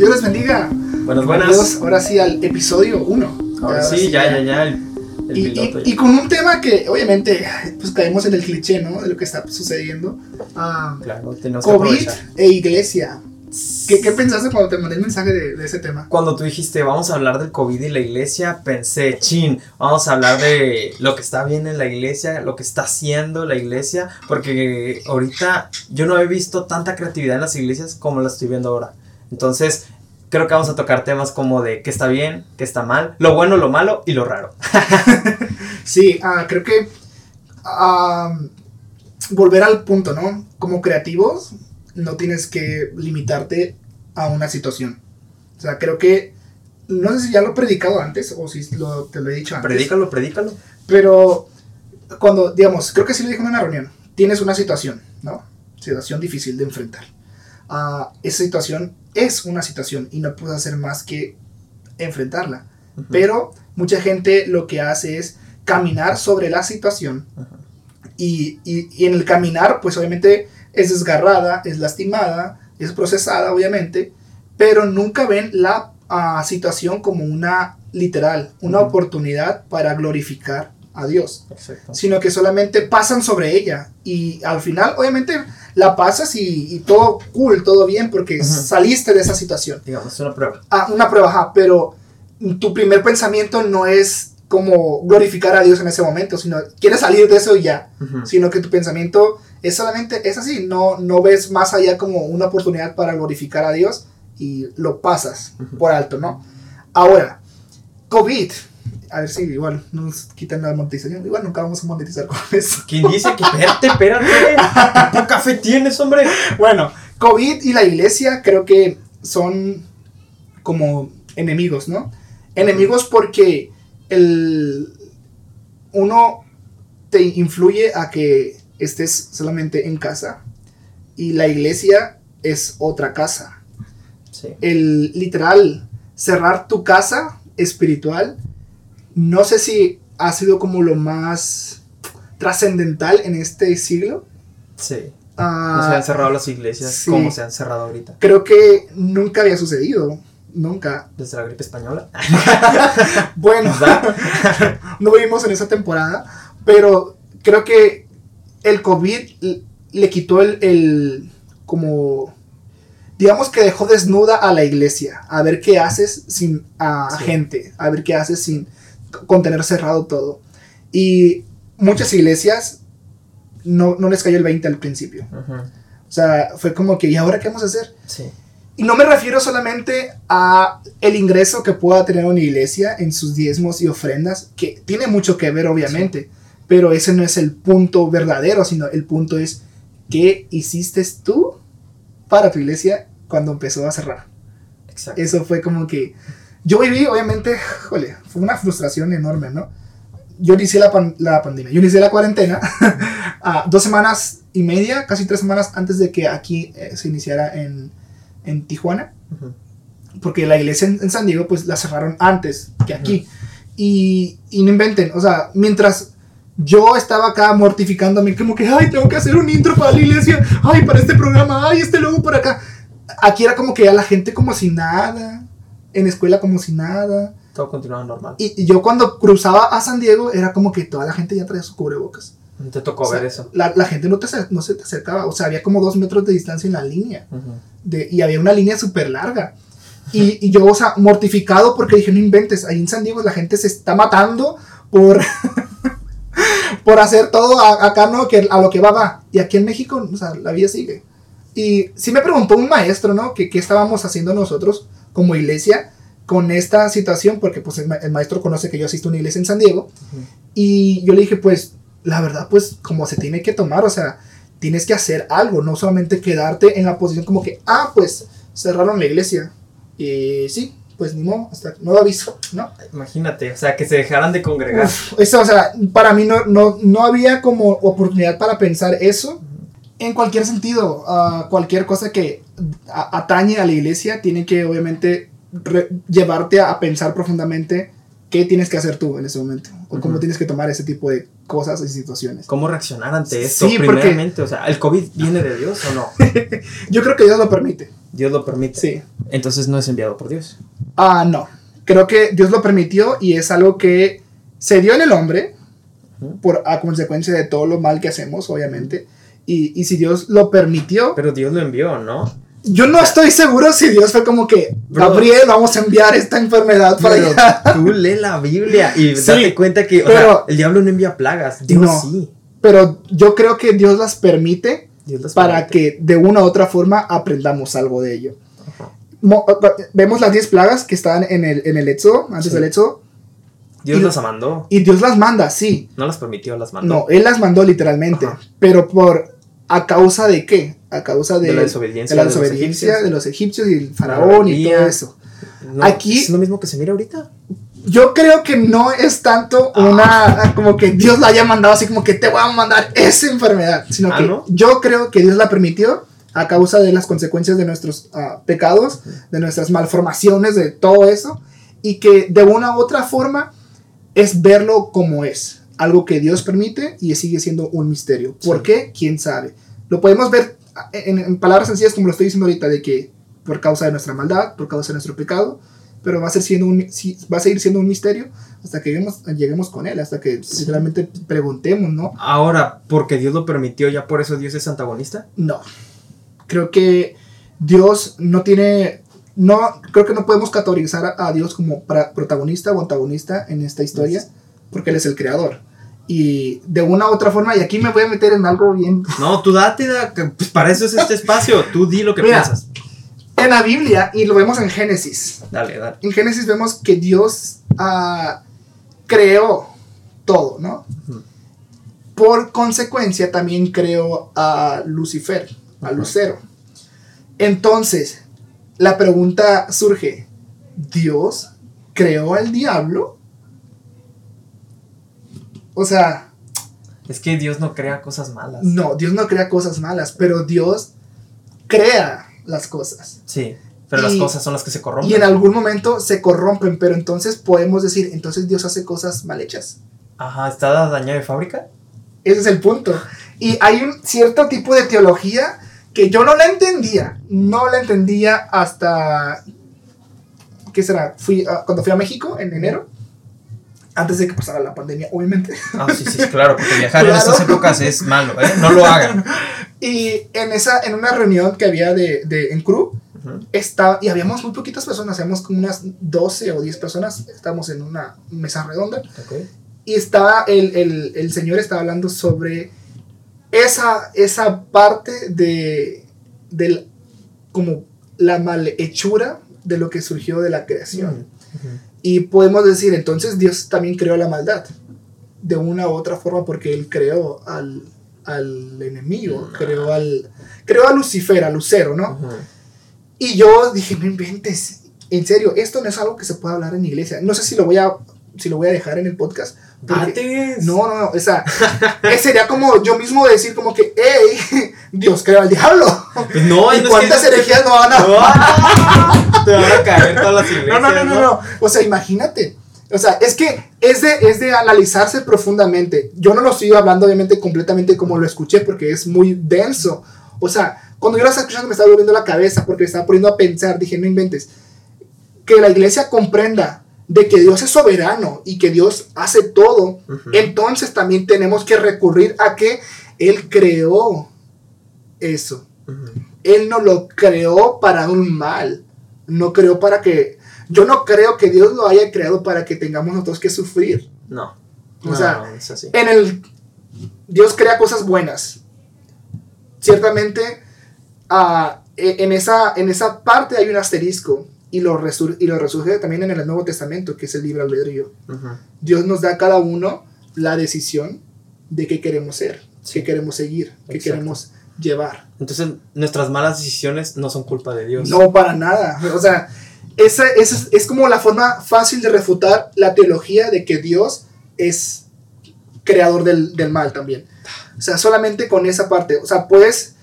Dios les bendiga. Buenas, buenas. Ahora sí al episodio 1. Ahora sí, ya, ya, ya. El, el Y, piloto y- con un tema que obviamente pues caemos en el cliché, ¿no? De lo que está sucediendo. Ah, Claro, tenemos que COVID e iglesia. ¿Qué, qué pensaste cuando te mandé el mensaje de, de ese tema? Cuando tú dijiste, vamos a hablar del COVID y la iglesia, pensé, chin, vamos a hablar de lo que está bien en la iglesia, lo que está haciendo la iglesia, porque ahorita yo no he visto tanta creatividad en las iglesias como la estoy viendo ahora. Entonces, creo que vamos a tocar temas como de qué está bien, qué está mal, lo bueno, lo malo y lo raro. Sí, ah, creo que ah, volver al punto, ¿no? Como creativos, no tienes que limitarte a una situación. O sea, creo que, no sé si ya lo he predicado antes o si lo- te lo he dicho antes. Predícalo, predícalo. Pero cuando, digamos, creo que sí lo dije en una reunión, tienes una situación, ¿no? Situación difícil de enfrentar. Ah, esa situación es una situación y no puedes hacer más que enfrentarla. Pero mucha gente lo que hace es caminar sobre la situación y, y- y en el caminar, pues obviamente es desgarrada, es lastimada, es procesada, obviamente, pero nunca ven la ah, situación como una literal, una oportunidad para glorificar a Dios, Exacto. sino que solamente pasan sobre ella y al final, obviamente, la pasas y, y todo cool, todo bien, porque saliste de esa situación. Digamos, es una prueba. Ah, una prueba, ajá, pero tu primer pensamiento no es como glorificar a Dios en ese momento, sino quieres salir de eso y ya, sino que tu pensamiento es solamente, es así, no, no ves más allá como una oportunidad para glorificar a Dios y lo pasas por alto, ¿no? Ahora, COVID, a ver si igual nos quitan la monetización, igual nunca vamos a monetizar con eso. ¿Quién dice que espérate, espérate? ¿Qué poca fe tienes, hombre? Bueno, COVID y la iglesia creo que son como enemigos, ¿no? Enemigos porque el uno te influye a que estés solamente en casa y la iglesia es otra casa. Sí. El literal cerrar tu casa espiritual no sé si ha sido como lo más trascendental en este siglo. Sí. Ah, No se han cerrado las iglesias sí. como se han cerrado ahorita. creo que nunca había sucedido. Nunca. Desde la gripe española. Bueno, no vivimos en esa temporada, pero creo que el COVID le quitó el, el- como, digamos que dejó desnuda a la iglesia, a ver qué haces sin a Sí. gente, a ver qué haces sin con tener cerrado todo. Y muchas iglesias no, no les cayó el 20 al principio. O sea, fue como que, ¿y ahora qué vamos a hacer? Sí. Y no me refiero solamente a el ingreso que pueda tener una iglesia en sus diezmos y ofrendas, que tiene mucho que ver obviamente, pero ese no es el punto verdadero, sino el punto es qué hiciste tú para tu iglesia cuando empezó a cerrar. Exacto. Eso fue como que yo viví, obviamente, jole, fue una frustración enorme, ¿no? Yo inicié la, pan- la pandemia, yo inicié la cuarentena a dos semanas y media, casi tres semanas antes de que aquí eh, se iniciara en, en Tijuana, Ujú. porque la iglesia en, en San Diego pues la cerraron antes que aquí. y, y no inventen, o sea, mientras yo estaba acá mortificándome, como que, ay, tengo que hacer un intro para la iglesia, ay, para este programa, ay, este logo por acá. Aquí era como que ya la gente como si nada, en escuela como si nada. Todo continuaba normal. Y, y yo cuando cruzaba a San Diego era como que toda la gente ya traía sus cubrebocas. Te tocó O sea, ver eso. La, la gente no, te, no se te acercaba, o sea, había como dos metros de distancia en la línea. Ujú. de- y había una línea súper larga. Y, y yo, o sea, mortificado porque dije, no inventes, ahí en San Diego la gente se está matando por, por hacer todo a- acá, ¿no? Que a lo que va, va. Y aquí en México, o sea, la vida sigue. Y sí me preguntó un maestro, ¿no? Que qué estábamos haciendo nosotros como iglesia con esta situación, porque pues el, ma- el maestro conoce que yo asisto a una iglesia en San Diego. Y yo le dije, pues, la verdad, pues, como se tiene que tomar, o sea, tienes que hacer algo, no solamente quedarte en la posición como que, ah, pues, cerraron la iglesia. Y sí, pues ni modo, hasta nuevo aviso, ¿no? Imagínate, o sea, que se dejaran de congregar. Uf, eso, o sea, para mí no, no, no había como oportunidad para pensar eso en cualquier sentido. ah, cualquier cosa que atañe a la iglesia tiene que, obviamente, llevarte a, a pensar profundamente qué tienes que hacer tú en ese momento, o cómo tienes que tomar ese tipo de cosas y situaciones. ¿Cómo reaccionar ante esto? Sí, porque- Primeramente, o sea, ¿el COVID viene de Dios o no? Yo creo que Dios lo permite. Dios lo permite. Sí. Entonces no es enviado por Dios. Ah, no. Creo que Dios lo permitió y es algo que se dio en el hombre Ujú. por a consecuencia de todo lo mal que hacemos, obviamente. Y, y si Dios lo permitió, Pero Dios lo envió, ¿no? yo no estoy seguro si Dios fue como que. Gabriel, vamos a enviar esta enfermedad para Pero allá. tú lee la Biblia y Sí, date cuenta que o pero- sea, el diablo no envía plagas. Dios No. sí. Pero yo creo que Dios las permite Dios las para permite. que de una u otra forma aprendamos algo de ello. Mo- vemos las 10 plagas que están en el, en el Éxodo, antes Sí. del Éxodo, Dios Y- las mandó. y Dios las manda, sí. No las permitió, las mandó. No, Él las mandó literalmente, Ajá. pero por a causa de qué? A causa de, De la desobediencia de la de los egipcios. de los egipcios y el faraón y todo eso. No, Aquí- es lo mismo que se mira ahorita. Yo creo que no es tanto Ah. una como que Dios la haya mandado así como que te voy a mandar esa enfermedad, sino Ah, que ¿no? yo creo que Dios la permitió a causa de las consecuencias de nuestros ah, pecados, de nuestras malformaciones, de todo eso, y que de una u otra forma es verlo como es, algo que Dios permite y sigue siendo un misterio. ¿Por Sí. qué? ¿Quién sabe? Lo podemos ver en, en palabras sencillas como lo estoy diciendo ahorita, de que por causa de nuestra maldad, por causa de nuestro pecado, pero va a, ser siendo un, va a seguir siendo un misterio hasta que lleguemos, lleguemos con él, hasta que Sí. literalmente preguntemos, ¿no? Ahora, porque Dios lo permitió, ya por eso Dios es antagonista. No. Creo que Dios no tiene. No, creo que no podemos categorizar a, a Dios como pra- protagonista o antagonista en esta historia, porque Él es el creador. Y de una u otra forma, y aquí me voy a meter en algo bien. No, tú date, da- que, pues para eso es este espacio. Tú di lo que Mira. piensas. En la Biblia, y lo vemos en Génesis. Dale, dale. En Génesis vemos que Dios ah, creó todo, ¿no? Por consecuencia, también creó a Lucifer, a. Lucero. Entonces, la pregunta surge: ¿Dios creó al diablo? O sea, Es que Dios no crea cosas malas. no, Dios no crea cosas malas, pero Dios crea las cosas. Sí, pero las cosas son las que se corrompen. Y en algún momento se corrompen, pero entonces podemos decir, entonces Dios hace cosas mal hechas. Ajá, ¿está dañado de fábrica? Ese es el punto. Y hay un cierto tipo de teología que yo no la entendía. No la entendía hasta. ¿Qué será? Fui a- cuando fui a México en enero. Antes de que pasara la pandemia, obviamente. Ah, sí, sí, claro, porque viajar en Claro. estas épocas es malo, ¿eh? No lo hagan. Y en, esa, en una reunión que había de, de, en CRU, Ujú. estaba, y habíamos muy poquitas personas, habíamos como unas 12 o 10 personas. Estábamos en una mesa redonda. Ok. Y estaba, el, el, el señor estaba hablando sobre esa, esa parte de, del, como la malhechura de lo que surgió de la creación. Y podemos decir, entonces Dios también creó la maldad, de una u otra forma, porque Él creó al, al enemigo, No. creó, al, creó a Lucifer, a Lucero, ¿no? Y yo dije, no inventes, en serio, esto no es algo que se pueda hablar en iglesia. No sé si lo voy a, si lo voy a dejar en el podcast. no, no, no, o sea, sería como yo mismo decir como que, hey, Dios creó al diablo. Pues no, ¿Y no es cuántas que- herejías no van a... ¡Ah! Te van a caer todas las iglesias. No, no, no, no, no, o sea, imagínate. O sea, es que es de, es de analizarse profundamente. Yo no lo estoy hablando obviamente completamente como lo escuché porque es muy denso. O sea, cuando yo lo estaba escuchando me estaba volviendo la cabeza porque me estaba poniendo a pensar, dije, no inventes. Que la iglesia comprenda de que Dios es soberano y que Dios hace todo, entonces también tenemos que recurrir a que Él creó eso. Él no lo creó para un mal. No creó para que... Yo no creo que Dios lo haya creado para que tengamos nosotros que sufrir. No. O No, sea, no es así. En el... Dios crea cosas buenas. Ciertamente, e- en, esa, en esa parte hay un asterisco. Y lo, resur- y lo resurge también en el Nuevo Testamento, que es el libre albedrío. Ujú. Dios nos da a cada uno la decisión de qué queremos ser, qué queremos seguir, qué Exacto. queremos llevar. Entonces, nuestras malas decisiones no son culpa de Dios. No, para nada. O sea, esa, esa es, es como la forma fácil de refutar la teología de que Dios es creador del, del mal también. O sea, solamente con esa parte. O sea, puedes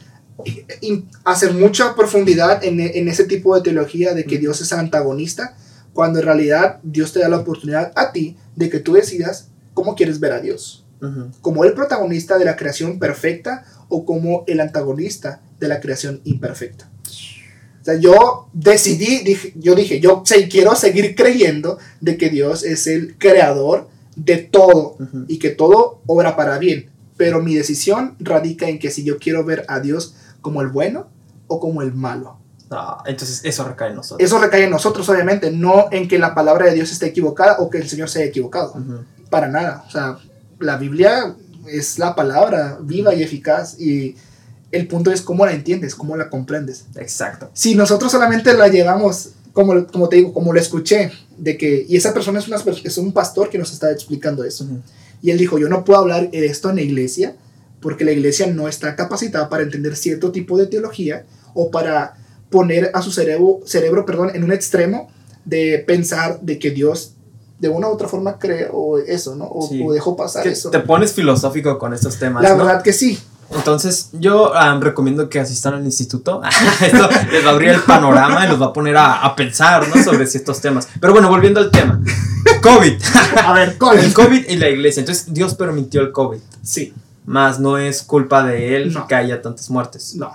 hacer mucha profundidad en, e- en ese tipo de teología de que Ujú. Dios es antagonista, cuando en realidad Dios te da la oportunidad a ti de que tú decidas cómo quieres ver a Dios. Como el protagonista de la creación perfecta o como el antagonista de la creación imperfecta. sea, yo decidí, dije, yo dije, yo sé- quiero seguir creyendo de que Dios es el creador de todo y que todo obra para bien. Pero mi decisión radica en que si yo quiero ver a Dios como el bueno o como el malo. Ah, entonces eso recae en nosotros. Eso recae en nosotros, obviamente, no en que la palabra de Dios esté equivocada o que el Señor se haya equivocado. Ujú. Para nada. O sea, la Biblia es la palabra viva y eficaz y el punto es cómo la entiendes, cómo la comprendes. Exacto. Si nosotros solamente la llevamos, como, como te digo, como lo escuché, de que, y esa persona es, una, es un pastor que nos está explicando eso. Ujú. Y él dijo, yo no puedo hablar de esto en la iglesia porque la iglesia no está capacitada para entender cierto tipo de teología o para poner a su cerebro, cerebro perdón, en un extremo de pensar de que Dios de una u otra forma creó eso, ¿no? O, Sí. o dejó pasar Que eso. te pones filosófico con estos temas. La ¿no? verdad que sí. Entonces, yo am, recomiendo que asistan al instituto. Esto les va a abrir el panorama y los va a poner a, a pensar, ¿no? Sobre ciertos temas. Pero bueno, volviendo al tema. COVID. A ver, ¿cuál El? COVID y la iglesia. Entonces, Dios permitió el COVID. Sí, Más no es culpa de él No. que haya tantas muertes. no.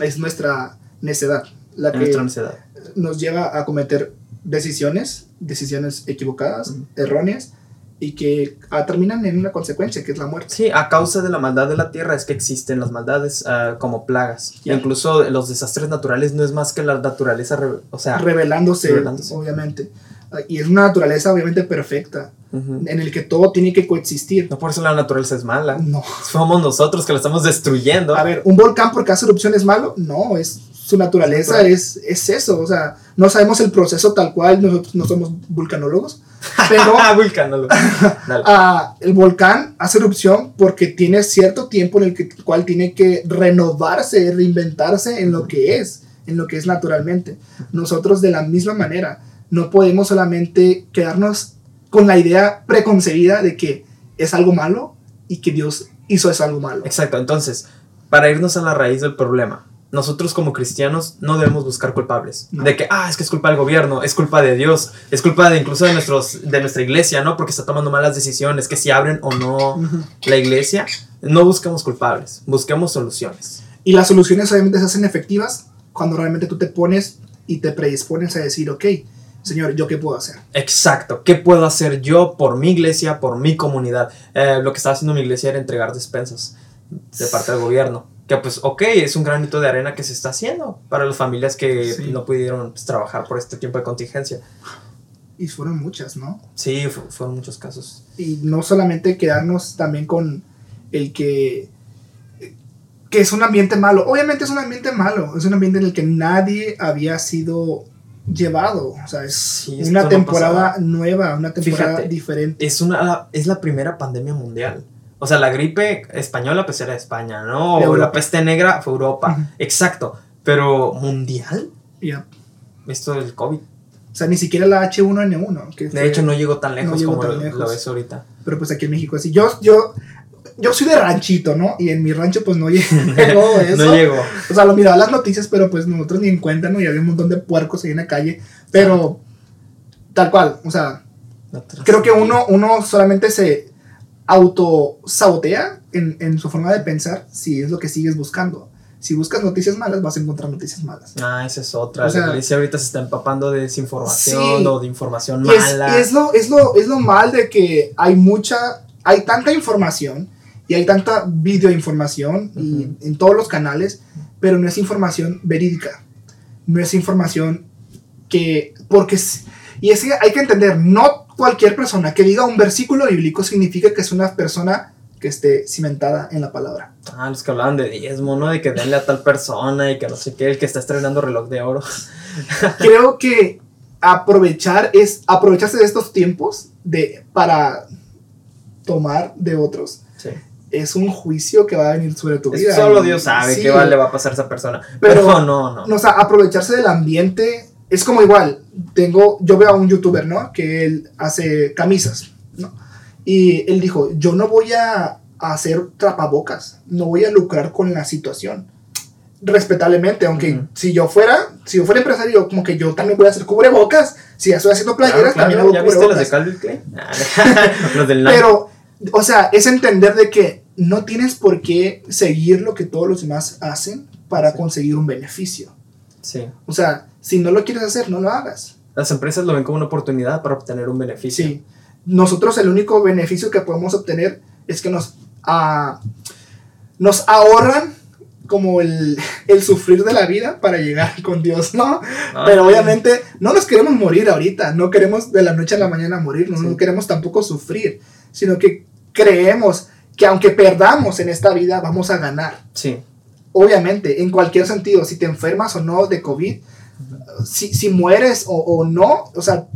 Es nuestra necedad la que nuestra necedad. nos lleva a cometer decisiones, decisiones equivocadas, Ujú. erróneas, y que ah, terminan en una consecuencia, que es la muerte. Sí, a causa de la maldad de la tierra es que existen las maldades ah, como plagas. Ya. Incluso los desastres naturales no es más que la naturaleza, o sea, revelándose, revelándose. obviamente. Ah, Y es una naturaleza obviamente perfecta, ujú. en el que todo tiene que coexistir. no por eso la naturaleza es mala. No. Somos nosotros que la estamos destruyendo. A ver, ¿un volcán porque hace erupción es malo? No, es su naturaleza Natural. es, es eso. O sea, no sabemos el proceso tal cual, nosotros no somos vulcanólogos, pero Ah, vulcanólogo. Dale. ah, el volcán hace erupción porque tiene cierto tiempo en el que, cual tiene que renovarse, reinventarse en lo que es, en lo que es naturalmente. Nosotros de la misma manera no podemos solamente quedarnos con la idea preconcebida de que es algo malo y que Dios hizo eso algo malo. Exacto, entonces, para irnos a la raíz del problema, nosotros como cristianos no debemos buscar culpables. No. De que, ah, es que es culpa del gobierno, es culpa de Dios, es culpa de incluso de, nuestros, de nuestra iglesia, ¿no? Porque está tomando malas decisiones, que si abren o no la iglesia, no busquemos culpables, busquemos soluciones. Y las soluciones obviamente se hacen efectivas cuando realmente tú te pones y te predispones a decir, ok, Señor, ¿yo qué puedo hacer? Exacto, ¿qué puedo hacer yo por mi iglesia, por mi comunidad? Eh, lo que estaba haciendo mi iglesia era entregar despensas de parte del gobierno. Que pues, ok, es un granito de arena que se está haciendo para las familias que Sí. no pudieron pues, trabajar por este tiempo de contingencia. Y fueron muchas, ¿no? Sí, fu- fueron muchos casos. y no solamente quedarnos también con el que que es un ambiente malo. Obviamente es un ambiente malo, es un ambiente en el que nadie había sido llevado, o sea, es Sí, una no temporada pasaba. nueva, una temporada Fíjate. diferente. Es, una, es la primera pandemia mundial. O sea, la gripe española pues era España, ¿no? O la peste negra fue Europa. Ujú. Exacto. Pero mundial, Ya. esto del COVID. O sea, ni siquiera la H1N1, que De fue- hecho, no llegó tan lejos llegó como tan lo- lejos. lo ves ahorita. pero pues aquí en México así. Yo yo yo soy de ranchito, ¿no? Y en mi rancho pues no llegó eso. No llegó. O sea, lo miraba las noticias, pero pues nosotros ni en cuenta, ¿no? Y había un montón de puercos ahí en la calle. Pero, tal cual, o sea, creo que uno, uno solamente se autosabotea en, en su forma de pensar si es lo que sigues buscando. Si buscas noticias malas, vas a encontrar noticias malas. Ah, esa es otra. O sea- la iglesia ahorita se está empapando de desinformación Sí. o de información es, mala. y es lo, es, lo, es lo mal de que hay mucha, hay tanta información y hay tanta videoinformación y Ujú. en todos los canales, pero no es información verídica. No es información que, porque, y es que hay que entender, no cualquier persona que diga un versículo bíblico significa que es una persona que esté cimentada en la palabra. Ah, los que hablaban de diezmo, ¿no? De que denle a tal persona y que no sé qué, el que está estrenando reloj de oro. Creo que aprovechar es aprovecharse de estos tiempos de, para tomar de otros. Sí. Es un juicio que va a venir sobre tu vida. Solo Dios sabe sí, qué va- le va a pasar a esa persona. Pero- Pero, no, no. no, o sea, aprovecharse del ambiente es como igual. Tengo, yo veo a un youtuber, ¿no? Que él hace camisas, ¿no? Y él dijo, yo no voy a, hacer trapabocas, no voy a lucrar con la situación. Respetablemente, aunque si yo fuera, si yo fuera empresario, como que yo también voy a hacer cubrebocas. Si ya estoy haciendo playeras, Claro, también hago ¿Ya viste los de. Calvin Klein? Los del. Pero, o sea, es entender de que no tienes por qué seguir lo que todos los demás hacen para conseguir un beneficio. Sí. O sea, si no lo quieres hacer, no lo hagas. Las empresas lo ven como una oportunidad para obtener un beneficio. Sí. Nosotros el único beneficio que podemos obtener es que nos, ah, nos ahorran como el, el sufrir de la vida para llegar con Dios, ¿no? Ah, Pero obviamente no nos queremos morir ahorita, no queremos de la noche a la mañana morir, no, Sí. no queremos tampoco sufrir, sino que creemos que aunque perdamos en esta vida, vamos a ganar. Sí. Obviamente, en cualquier sentido, si te enfermas o no de COVID, si, si mueres o, o no, o sea,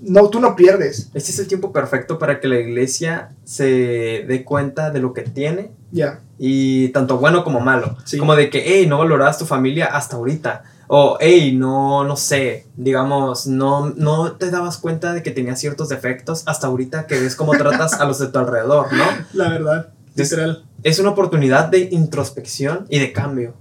no, tú no pierdes. Este es el tiempo perfecto para que la iglesia se dé cuenta de lo que tiene Ya, y tanto bueno como malo. Sí. Como de que, hey, no valorabas tu familia hasta ahorita. O, hey, no, no sé, digamos, no, no te dabas cuenta de que tenías ciertos defectos hasta ahorita que ves cómo tratas a los de tu alrededor, ¿no? la verdad, Es- literal. Es una oportunidad de introspección y de cambio.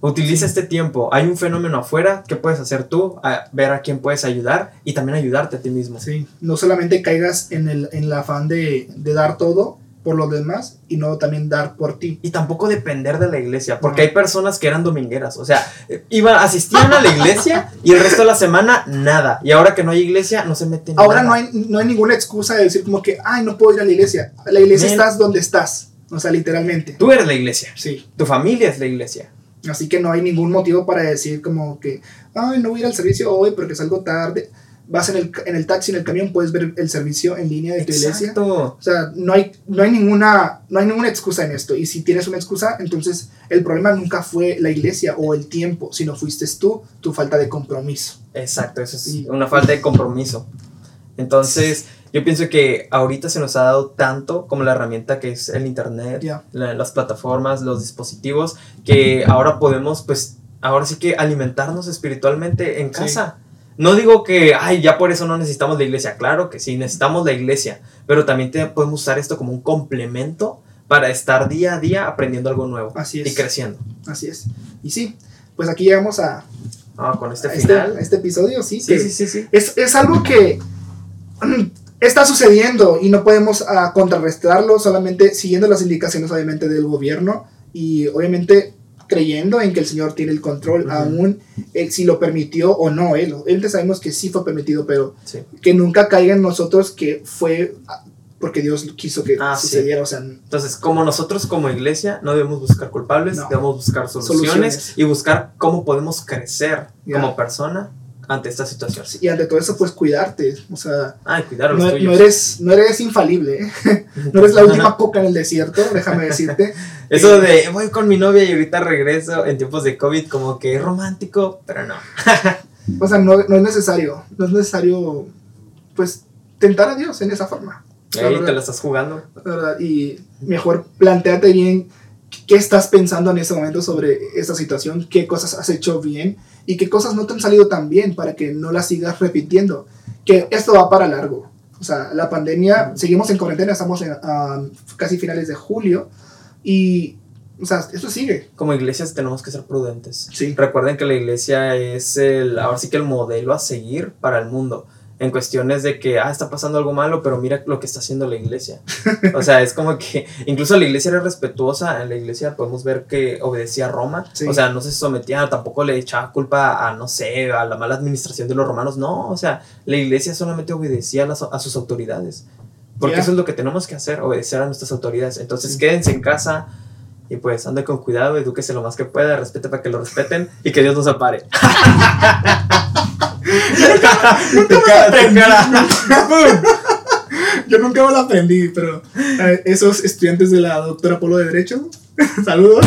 Utiliza este tiempo. Hay un fenómeno afuera. ¿Qué puedes hacer tú? A ver a quién puedes ayudar y también ayudarte a ti mismo. Sí, no solamente caigas en el, en el afán de, de dar todo por los demás y no también dar por ti. Y tampoco depender de la iglesia, porque No. hay personas que eran domingueras, o sea, iban, asistían a la iglesia y el resto de la semana nada. Y ahora que no hay iglesia, no se meten en Ahora nada. no hay, no hay ninguna excusa de decir como que, ay, no puedo ir a la iglesia. La iglesia Men. estás donde estás. O sea, literalmente. Tú eres la iglesia, Sí. tu familia es la iglesia. Así que no hay ningún motivo para decir como que, ay, no voy a ir al servicio hoy porque salgo tarde. Vas en el, en el taxi, en el camión, puedes ver el servicio en línea de tu iglesia. Exacto. O sea, no hay, no, hay ninguna, no hay ninguna excusa en esto. Y si tienes una excusa, entonces el problema nunca fue la iglesia o el tiempo, sino fuiste tú, tu falta de compromiso. Exacto, eso es Sí. una falta de compromiso. Entonces, yo pienso que ahorita se nos ha dado tanto como la herramienta que es el internet, Ya. la- las plataformas, los dispositivos, que ahora podemos, pues, ahora sí que alimentarnos espiritualmente en Sí. No digo que, ay, ya por eso no necesitamos la iglesia. Claro que sí, necesitamos la iglesia, pero también te- podemos usar esto como un complemento para estar día a día aprendiendo algo nuevo Así y es. creciendo. Así es. Y sí, pues aquí llegamos a, Ah, con este a este, final. a este episodio, sí, sí, que sí, sí, sí. Es, es algo que está sucediendo y no podemos ah, contrarrestarlo solamente siguiendo las indicaciones obviamente del gobierno y obviamente creyendo en que el Señor tiene el control Ujú. aún eh, si lo permitió o no él. Él sabemos que sí fue permitido, pero sí. que nunca caiga en nosotros que fue ah, porque Dios quiso que Ah, sí. sucediera, o sea, Entonces, como nosotros como iglesia no debemos buscar culpables, No. debemos buscar soluciones, Soluciones. y buscar cómo podemos crecer Ya. como persona ante esta situación. y ante todo eso pues cuidarte, o sea, Ay, cuidar no, no eres, no eres infalible, ¿eh? no eres la última coca en el desierto, déjame decirte. Eso de voy con mi novia y ahorita regreso en tiempos de COVID como que es romántico, pero no. O sea, no, no es necesario, no es necesario, pues, tentar a Dios en esa forma. la Ahí verdad, te la estás jugando. la verdad. Y mejor planteate bien qué estás pensando en ese momento sobre esta situación, qué cosas has hecho bien y qué cosas no te han salido tan bien para que no las sigas repitiendo. Que esto va para largo. O sea, la pandemia, seguimos en cuarentena, estamos en ah, casi finales de julio y, o sea, esto sigue. Como iglesias tenemos que ser prudentes. Sí. Recuerden que la iglesia es el, ahora sí que el modelo a seguir para el mundo. En cuestiones de que, ah, está pasando algo malo, pero mira lo que está haciendo la iglesia. O sea, es como que incluso la iglesia era respetuosa. En la iglesia podemos ver que obedecía a Roma. Sí. O sea, no se sometía, tampoco le echaba culpa a, no sé, a la mala administración de los romanos. No, o sea, la iglesia solamente obedecía a, las- a sus autoridades. Porque eso es lo que tenemos que hacer, obedecer a nuestras autoridades. Entonces, Sí. quédense en casa. Y pues ande con cuidado, edúquese lo más que pueda, respete para que lo respeten y que Dios nos apare. Nunca me la aprendí. Yo nunca me lo aprendí, pero eh, esos estudiantes de la doctora Polo de Derecho, saludos.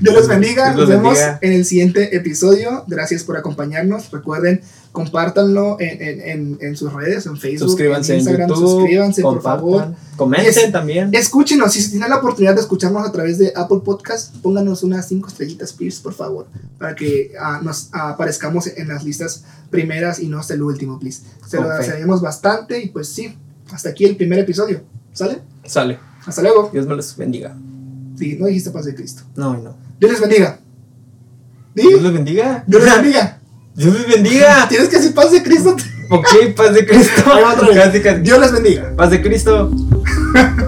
Dios los bendiga. Dios Nos vemos en el siguiente episodio. Gracias por acompañarnos. Recuerden, compártanlo en, en, en, en sus redes, en Facebook, Suscríbanse en Instagram. YouTube. suscríbanse, por favor. Comenten Es- también. Escúchenos, si tienen la oportunidad de escucharnos a través de Apple Podcast, pónganos unas 5 estrellitas, please, por favor, para que ah, nos aparezcamos en las listas primeras y no hasta el último, please. Se lo agradecemos bastante y pues sí, hasta aquí el primer episodio. ¿Sale? Sale. Hasta luego. Dios me los bendiga. Sí, no dijiste paz de Cristo. No, no. Dios les bendiga. ¿Sí? Dios les bendiga. Dios les bendiga. Dios les bendiga. Tienes que decir paz de Cristo. ok, paz de Cristo. Dios les bendiga. Paz de Cristo.